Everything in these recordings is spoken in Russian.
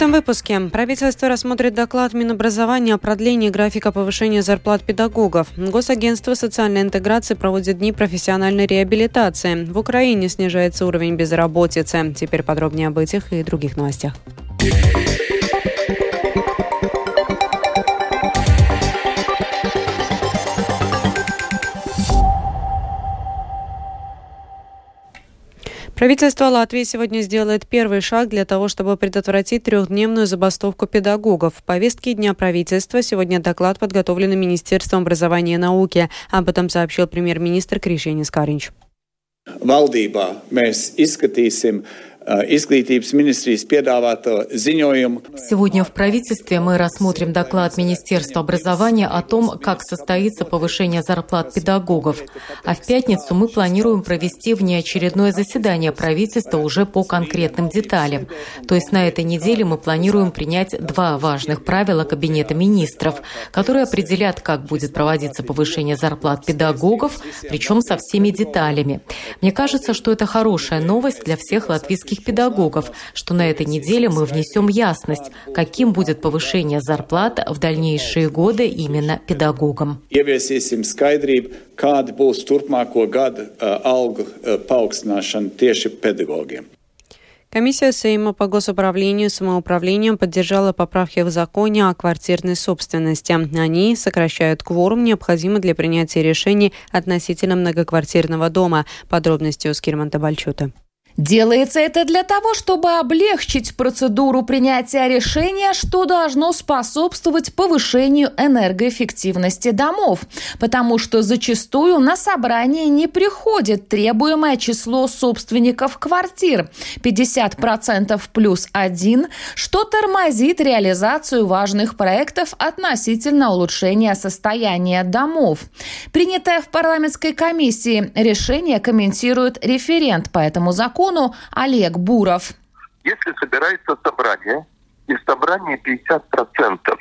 этом выпуске правительство рассмотрит доклад Минобразования о продлении графика повышения зарплат педагогов. Госагентство социальной интеграции проводит дни профессиональной реабилитации. В Украине снижается уровень безработицы. Теперь подробнее об этих и других новостях. Правительство Латвии сегодня сделает первый шаг для того, чтобы предотвратить трехдневную забастовку педагогов. В повестке Дня правительства сегодня доклад подготовлен Министерством образования и науки. Об этом сообщил премьер-министр Кришенис Каринч. Valdībā mēs izskatīsim Э, ziņojumu. Сегодня в правительстве мы рассмотрим доклад Министерства образования о том, как состоится повышение зарплат педагогов. А в пятницу мы планируем провести внеочередное заседание правительства уже по конкретным деталям. То есть на этой неделе мы планируем принять два важных правила Кабинета министров, которые определят, как будет проводиться повышение зарплат педагогов, причем со всеми деталями. Мне кажется, что это хорошая новость для всех латвийских педагогов педагогов, что на этой неделе мы внесем ясность, каким будет повышение зарплат в дальнейшие годы именно педагогам. kāda būs turpmāko gadu algu paaugstināšana tieši pedagogiem. Комиссия Сейма по госуправлению и самоуправлению поддержала поправки в законе о квартирной собственности. Они сокращают кворум, необходимый для принятия решений относительно многоквартирного дома. Подробности у Скирманта Бальчута. Делается это для того, чтобы облегчить процедуру принятия решения, что должно способствовать повышению энергоэффективности домов, потому что зачастую на собрание не приходит требуемое число собственников квартир. 50% плюс один, что тормозит реализацию важных проектов относительно улучшения состояния домов. Принятое в парламентской комиссии решение комментирует референт по этому закону закону Олег Буров. Если собирается собрание, и в собрании 50%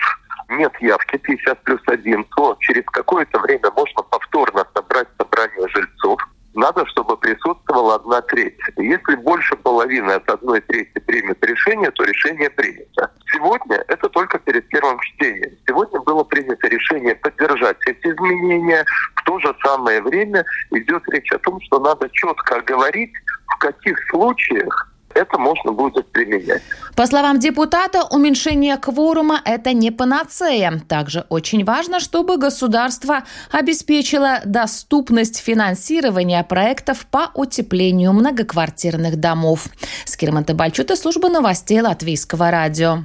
нет явки 50 плюс 1, то через какое-то время можно повторно собрать собрание жильцов. Надо, чтобы присутствовала одна треть. Если больше половины от одной трети примет решение, то решение принято. Сегодня это только перед первым чтением. Сегодня было принято решение поддержать эти изменения. В то же самое время идет речь о том, что надо четко говорить, каких случаях это можно будет применять. По словам депутата, уменьшение кворума – это не панацея. Также очень важно, чтобы государство обеспечило доступность финансирования проектов по утеплению многоквартирных домов. Скирман Бальчута, служба новостей Латвийского радио.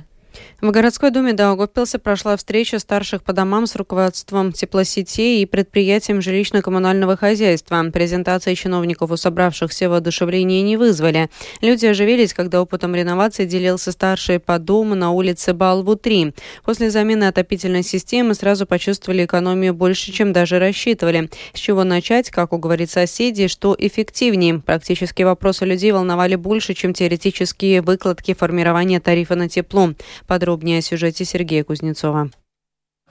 В городской думе Даугавпилса прошла встреча старших по домам с руководством теплосетей и предприятием жилищно-коммунального хозяйства. Презентации чиновников у собравшихся воодушевления не вызвали. Люди оживились, когда опытом реновации делился старший по дому на улице Балву-3. После замены отопительной системы сразу почувствовали экономию больше, чем даже рассчитывали. С чего начать, как уговорить соседей, что эффективнее. Практически вопросы людей волновали больше, чем теоретические выкладки формирования тарифа на тепло. Подробнее о сюжете Сергея Кузнецова.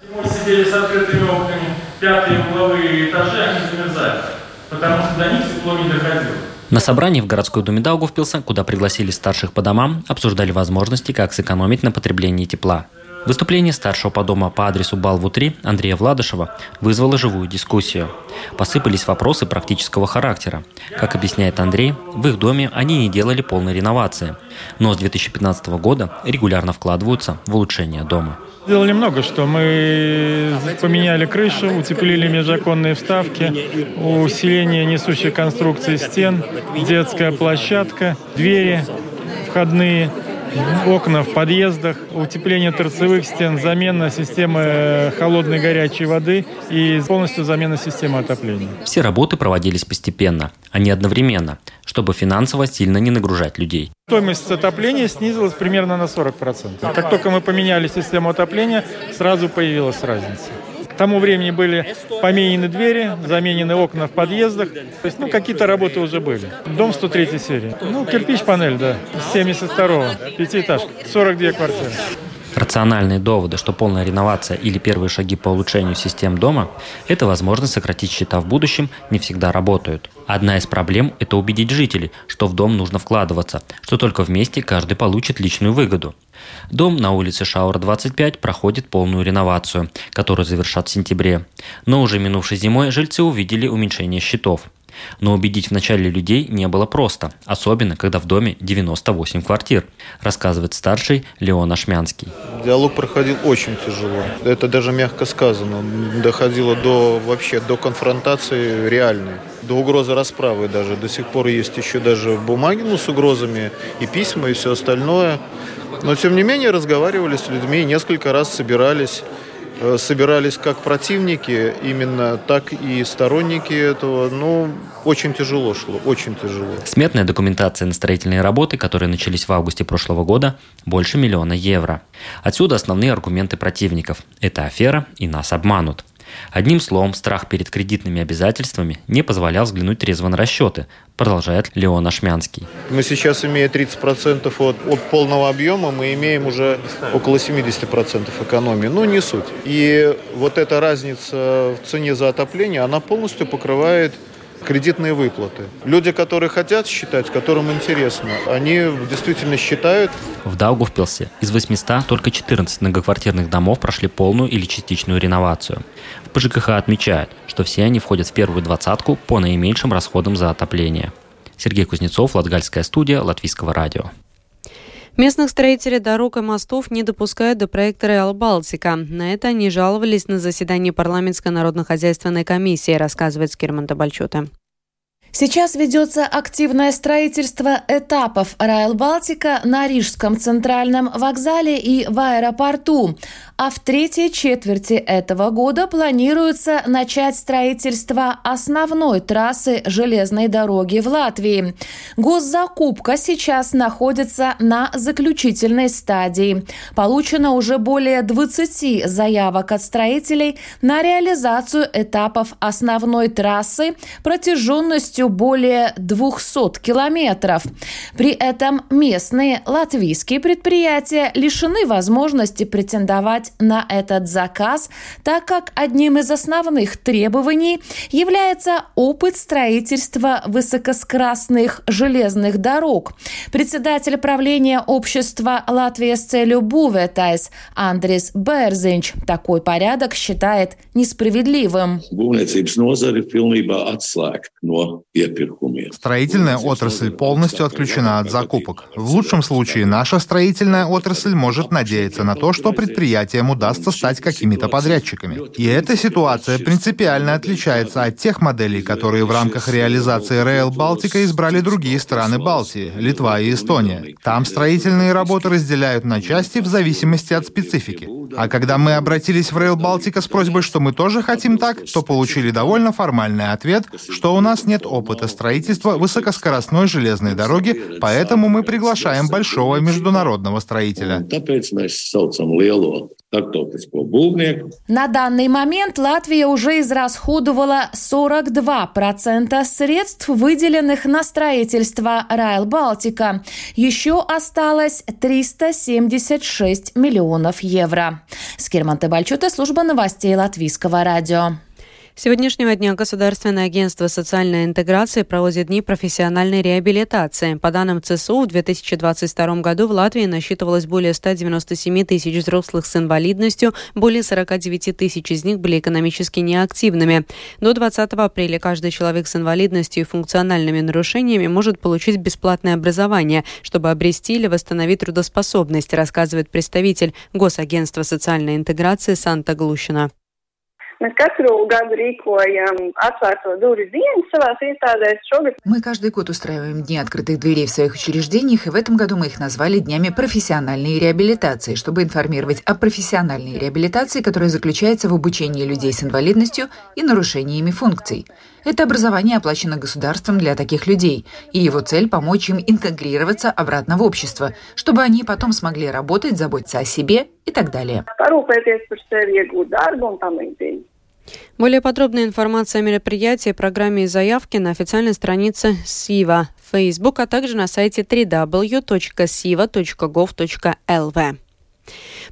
Мы сидели с открытыми окнами, пятые угловые этажи, они замерзали, потому что до них тепло не доходило. На собрании в городской думе Даугавпилса, куда пригласили старших по домам, обсуждали возможности, как сэкономить на потреблении тепла. Выступление старшего по дому по адресу Балву-3 Андрея Владышева вызвало живую дискуссию. Посыпались вопросы практического характера. Как объясняет Андрей, в их доме они не делали полной реновации, но с 2015 года регулярно вкладываются в улучшение дома. Сделали много что. Мы поменяли крышу, утеплили межоконные вставки, усиление несущей конструкции стен, детская площадка, двери входные – окна в подъездах, утепление торцевых стен, замена системы э, холодной горячей воды и полностью замена системы отопления. Все работы проводились постепенно, а не одновременно, чтобы финансово сильно не нагружать людей. Стоимость отопления снизилась примерно на 40%. Как только мы поменяли систему отопления, сразу появилась разница. К тому времени были поменены двери, заменены окна в подъездах. То есть, ну, какие-то работы уже были. Дом 103 серии. Ну, кирпич-панель, да. 72-го. Пятиэтажка. 42 квартиры. Рациональные доводы, что полная реновация или первые шаги по улучшению систем дома – это возможность сократить счета в будущем, не всегда работают. Одна из проблем – это убедить жителей, что в дом нужно вкладываться, что только вместе каждый получит личную выгоду. Дом на улице Шаура 25 проходит полную реновацию, которую завершат в сентябре. Но уже минувшей зимой жильцы увидели уменьшение счетов. Но убедить вначале людей не было просто, особенно когда в доме 98 квартир, рассказывает старший Леон Ашмянский. Диалог проходил очень тяжело. Это даже мягко сказано. Доходило до вообще до конфронтации реальной до угрозы расправы даже. До сих пор есть еще даже бумаги ну, с угрозами и письма и все остальное. Но тем не менее разговаривали с людьми, несколько раз собирались собирались как противники, именно так и сторонники этого. Ну, очень тяжело шло, очень тяжело. Сметная документация на строительные работы, которые начались в августе прошлого года, больше миллиона евро. Отсюда основные аргументы противников. Это афера и нас обманут. Одним словом, страх перед кредитными обязательствами не позволял взглянуть трезво на расчеты, продолжает Леон Ашмянский. Мы сейчас, имея 30% от, от полного объема, мы имеем уже около 70% экономии. Ну, не суть. И вот эта разница в цене за отопление, она полностью покрывает кредитные выплаты. Люди, которые хотят считать, которым интересно, они действительно считают. В Даугавпилсе из 800 только 14 многоквартирных домов прошли полную или частичную реновацию. В ПЖКХ отмечают, что все они входят в первую двадцатку по наименьшим расходам за отопление. Сергей Кузнецов, Латгальская студия, Латвийского радио. Местных строителей дорог и мостов не допускают до проекта Реал Балтика. На это они жаловались на заседании парламентской народно-хозяйственной комиссии, рассказывает Скирман Табальчута. Сейчас ведется активное строительство этапов Райл Балтика на Рижском центральном вокзале и в аэропорту. А в третьей четверти этого года планируется начать строительство основной трассы железной дороги в Латвии. Госзакупка сейчас находится на заключительной стадии. Получено уже более 20 заявок от строителей на реализацию этапов основной трассы протяженностью площадью более 200 километров. При этом местные латвийские предприятия лишены возможности претендовать на этот заказ, так как одним из основных требований является опыт строительства высокоскоростных железных дорог. Председатель правления общества «Латвия с целью Буветайс» Андрис Берзинч такой порядок считает несправедливым. Строительная отрасль полностью отключена от закупок. В лучшем случае наша строительная отрасль может надеяться на то, что предприятиям удастся стать какими-то подрядчиками. И эта ситуация принципиально отличается от тех моделей, которые в рамках реализации Rail Балтика избрали другие страны Балтии, Литва и Эстония. Там строительные работы разделяют на части в зависимости от специфики. А когда мы обратились в Rail Балтика с просьбой, что мы тоже хотим так, то получили довольно формальный ответ, что у нас нет опыта опыта строительства высокоскоростной железной дороги, поэтому мы приглашаем большого международного строителя. На данный момент Латвия уже израсходовала 42% средств, выделенных на строительство Райл Балтика. Еще осталось 376 миллионов евро. Скирман Табальчута, служба новостей Латвийского радио. Сегодняшнего дня Государственное агентство социальной интеграции проводит дни профессиональной реабилитации. По данным ЦСУ, в 2022 году в Латвии насчитывалось более 197 тысяч взрослых с инвалидностью, более 49 тысяч из них были экономически неактивными. До 20 апреля каждый человек с инвалидностью и функциональными нарушениями может получить бесплатное образование, чтобы обрести или восстановить трудоспособность, рассказывает представитель Госагентства социальной интеграции Санта Глушина. Mēs katru gadu rīkojam atvērto durvis dienu savās iestādēs. Šogad... Мы каждый год устраиваем дни открытых дверей в своих учреждениях, и в этом году мы их назвали Днями профессиональной реабилитации, чтобы информировать о профессиональной реабилитации, которая заключается в обучении людей с инвалидностью и нарушениями функций. Это образование оплачено государством для таких людей, и его цель – помочь им интегрироваться обратно в общество, чтобы они потом смогли работать, заботиться о себе и так далее. Более подробная информация о мероприятии, программе и заявке на официальной странице СИВА Facebook, а также на сайте www.siva.gov.lv.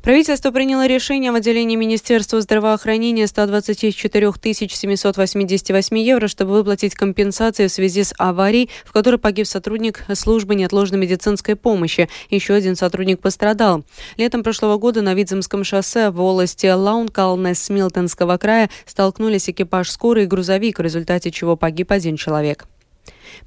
Правительство приняло решение о выделении Министерству здравоохранения 124 788 евро, чтобы выплатить компенсации в связи с аварией, в которой погиб сотрудник службы неотложной медицинской помощи. Еще один сотрудник пострадал. Летом прошлого года на Видземском шоссе в волости Лаункалнес Милтонского края столкнулись экипаж скорой и грузовик, в результате чего погиб один человек.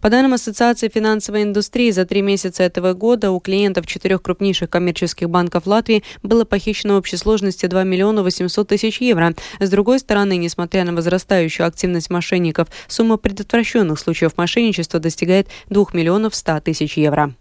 По данным Ассоциации финансовой индустрии, за три месяца этого года у клиентов четырех крупнейших коммерческих банков Латвии было похищено в общей сложности 2 миллиона 800 тысяч евро. С другой стороны, несмотря на возрастающую активность мошенников, сумма предотвращенных случаев мошенничества достигает 2 миллионов 100 тысяч евро.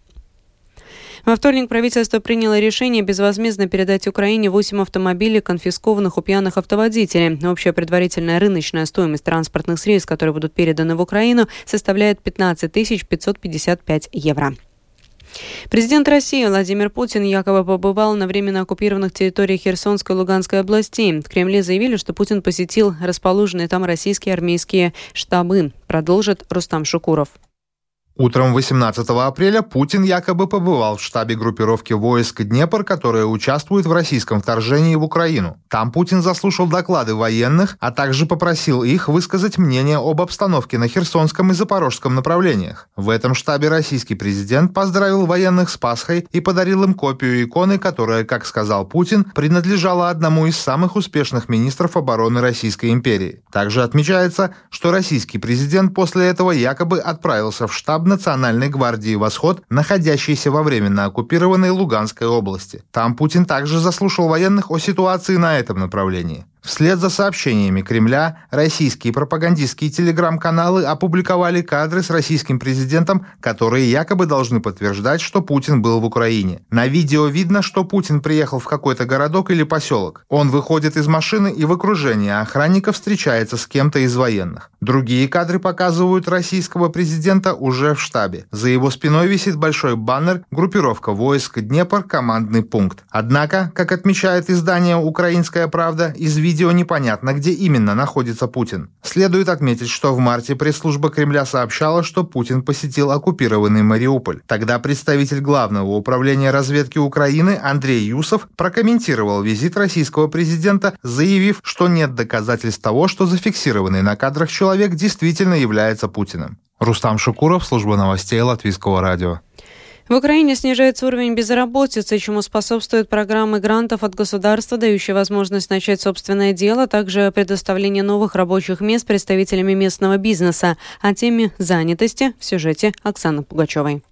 Во вторник правительство приняло решение безвозмездно передать Украине 8 автомобилей, конфискованных у пьяных автоводителей. Общая предварительная рыночная стоимость транспортных средств, которые будут переданы в Украину, составляет 15 555 евро. Президент России Владимир Путин якобы побывал на временно оккупированных территориях Херсонской и Луганской областей. В Кремле заявили, что Путин посетил расположенные там российские армейские штабы. Продолжит Рустам Шукуров. Утром 18 апреля Путин якобы побывал в штабе группировки войск «Днепр», которая участвует в российском вторжении в Украину. Там Путин заслушал доклады военных, а также попросил их высказать мнение об обстановке на Херсонском и Запорожском направлениях. В этом штабе российский президент поздравил военных с Пасхой и подарил им копию иконы, которая, как сказал Путин, принадлежала одному из самых успешных министров обороны Российской империи. Также отмечается, что российский президент после этого якобы отправился в штаб штаб Национальной гвардии «Восход», находящийся во временно оккупированной Луганской области. Там Путин также заслушал военных о ситуации на этом направлении. Вслед за сообщениями Кремля, российские пропагандистские телеграм-каналы опубликовали кадры с российским президентом, которые якобы должны подтверждать, что Путин был в Украине. На видео видно, что Путин приехал в какой-то городок или поселок. Он выходит из машины и в окружении охранников встречается с кем-то из военных. Другие кадры показывают российского президента уже в штабе. За его спиной висит большой баннер «Группировка войск Днепр. Командный пункт». Однако, как отмечает издание «Украинская правда», из видео видео непонятно, где именно находится Путин. Следует отметить, что в марте пресс-служба Кремля сообщала, что Путин посетил оккупированный Мариуполь. Тогда представитель Главного управления разведки Украины Андрей Юсов прокомментировал визит российского президента, заявив, что нет доказательств того, что зафиксированный на кадрах человек действительно является Путиным. Рустам Шукуров, служба новостей Латвийского радио. В Украине снижается уровень безработицы, чему способствуют программы грантов от государства, дающие возможность начать собственное дело, а также предоставление новых рабочих мест представителями местного бизнеса. О теме занятости в сюжете Оксаны Пугачевой.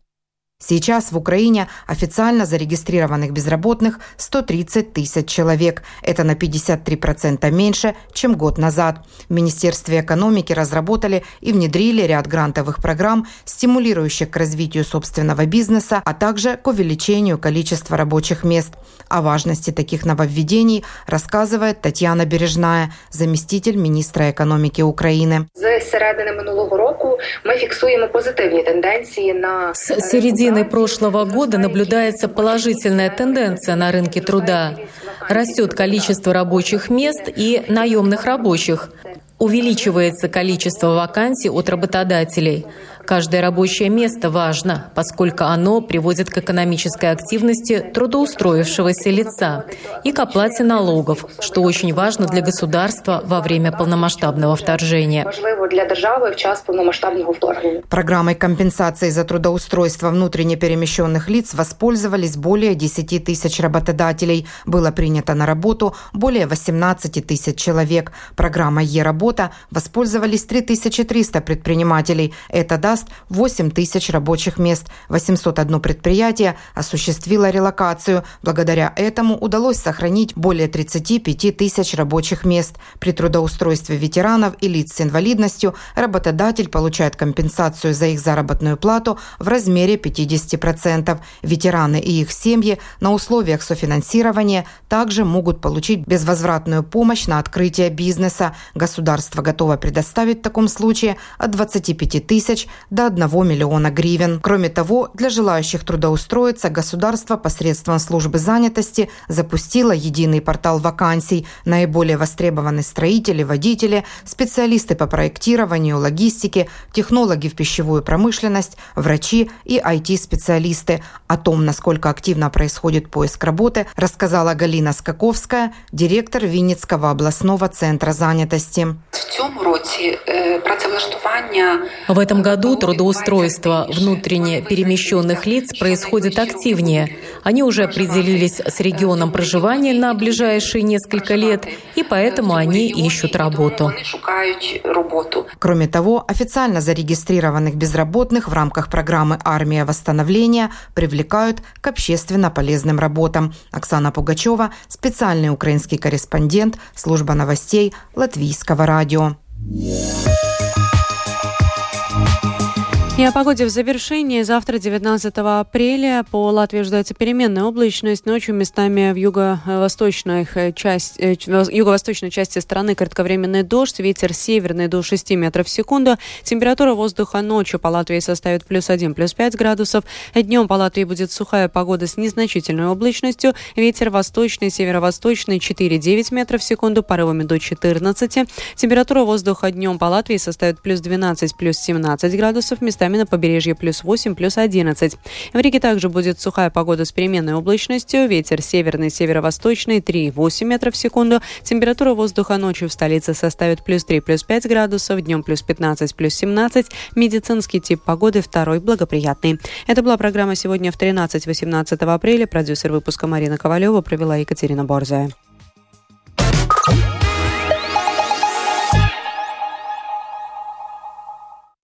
Сейчас в Украине официально зарегистрированных безработных 130 тысяч человек. Это на 53% меньше, чем год назад. В Министерстве экономики разработали и внедрили ряд грантовых программ, стимулирующих к развитию собственного бизнеса, а также к увеличению количества рабочих мест. О важности таких нововведений рассказывает Татьяна Бережная, заместитель министра экономики Украины. С середины минулого року мы фиксуем позитивные тенденции на... С середины середины прошлого года наблюдается положительная тенденция на рынке труда. Растет количество рабочих мест и наемных рабочих. Увеличивается количество вакансий от работодателей. Каждое рабочее место важно, поскольку оно приводит к экономической активности трудоустроившегося лица и к оплате налогов, что очень важно для государства во время полномасштабного вторжения. для державы в час полномасштабного вторжения. Программой компенсации за трудоустройство внутренне перемещенных лиц воспользовались более 10 тысяч работодателей. Было принято на работу более 18 тысяч человек. Программой «Е-работа» воспользовались 3300 предпринимателей. Это даст 8 тысяч рабочих мест. 801 предприятие осуществило релокацию. Благодаря этому удалось сохранить более 35 тысяч рабочих мест. При трудоустройстве ветеранов и лиц с инвалидностью работодатель получает компенсацию за их заработную плату в размере 50%. Ветераны и их семьи на условиях софинансирования также могут получить безвозвратную помощь на открытие бизнеса. Государство готово предоставить в таком случае от 25 тысяч до 1 миллиона гривен. Кроме того, для желающих трудоустроиться государство посредством службы занятости запустило единый портал вакансий. Наиболее востребованы строители, водители, специалисты по проектированию, логистике, технологи в пищевую промышленность, врачи и IT-специалисты. О том, насколько активно происходит поиск работы, рассказала Галина Скаковская, директор Винницкого областного центра занятости. В этом году трудоустройство внутренне перемещенных лиц происходит активнее. Они уже определились с регионом проживания на ближайшие несколько лет, и поэтому они ищут работу. Кроме того, официально зарегистрированных безработных в рамках программы «Армия восстановления» привлекают к общественно полезным работам. Оксана Пугачева, специальный украинский корреспондент, служба новостей Латвийского радио. Yeah. И о погоде в завершении. Завтра, 19 апреля, по Латвии ждается переменная облачность. Ночью местами в юго-восточной части, э, юго-восточной части страны кратковременный дождь. Ветер северный до 6 метров в секунду. Температура воздуха ночью по Латвии составит плюс 1, плюс 5 градусов. Днем по Латвии будет сухая погода с незначительной облачностью. Ветер восточный, северо-восточный 4-9 метров в секунду, порывами до 14. Температура воздуха днем по Латвии составит плюс 12, плюс 17 градусов. Местами местами на побережье плюс 8, плюс 11. В Риге также будет сухая погода с переменной облачностью. Ветер северный, северо-восточный 3,8 метров в секунду. Температура воздуха ночью в столице составит плюс 3, плюс 5 градусов, днем плюс 15, плюс 17. Медицинский тип погоды второй благоприятный. Это была программа сегодня в 13-18 апреля. Продюсер выпуска Марина Ковалева провела Екатерина Борзая.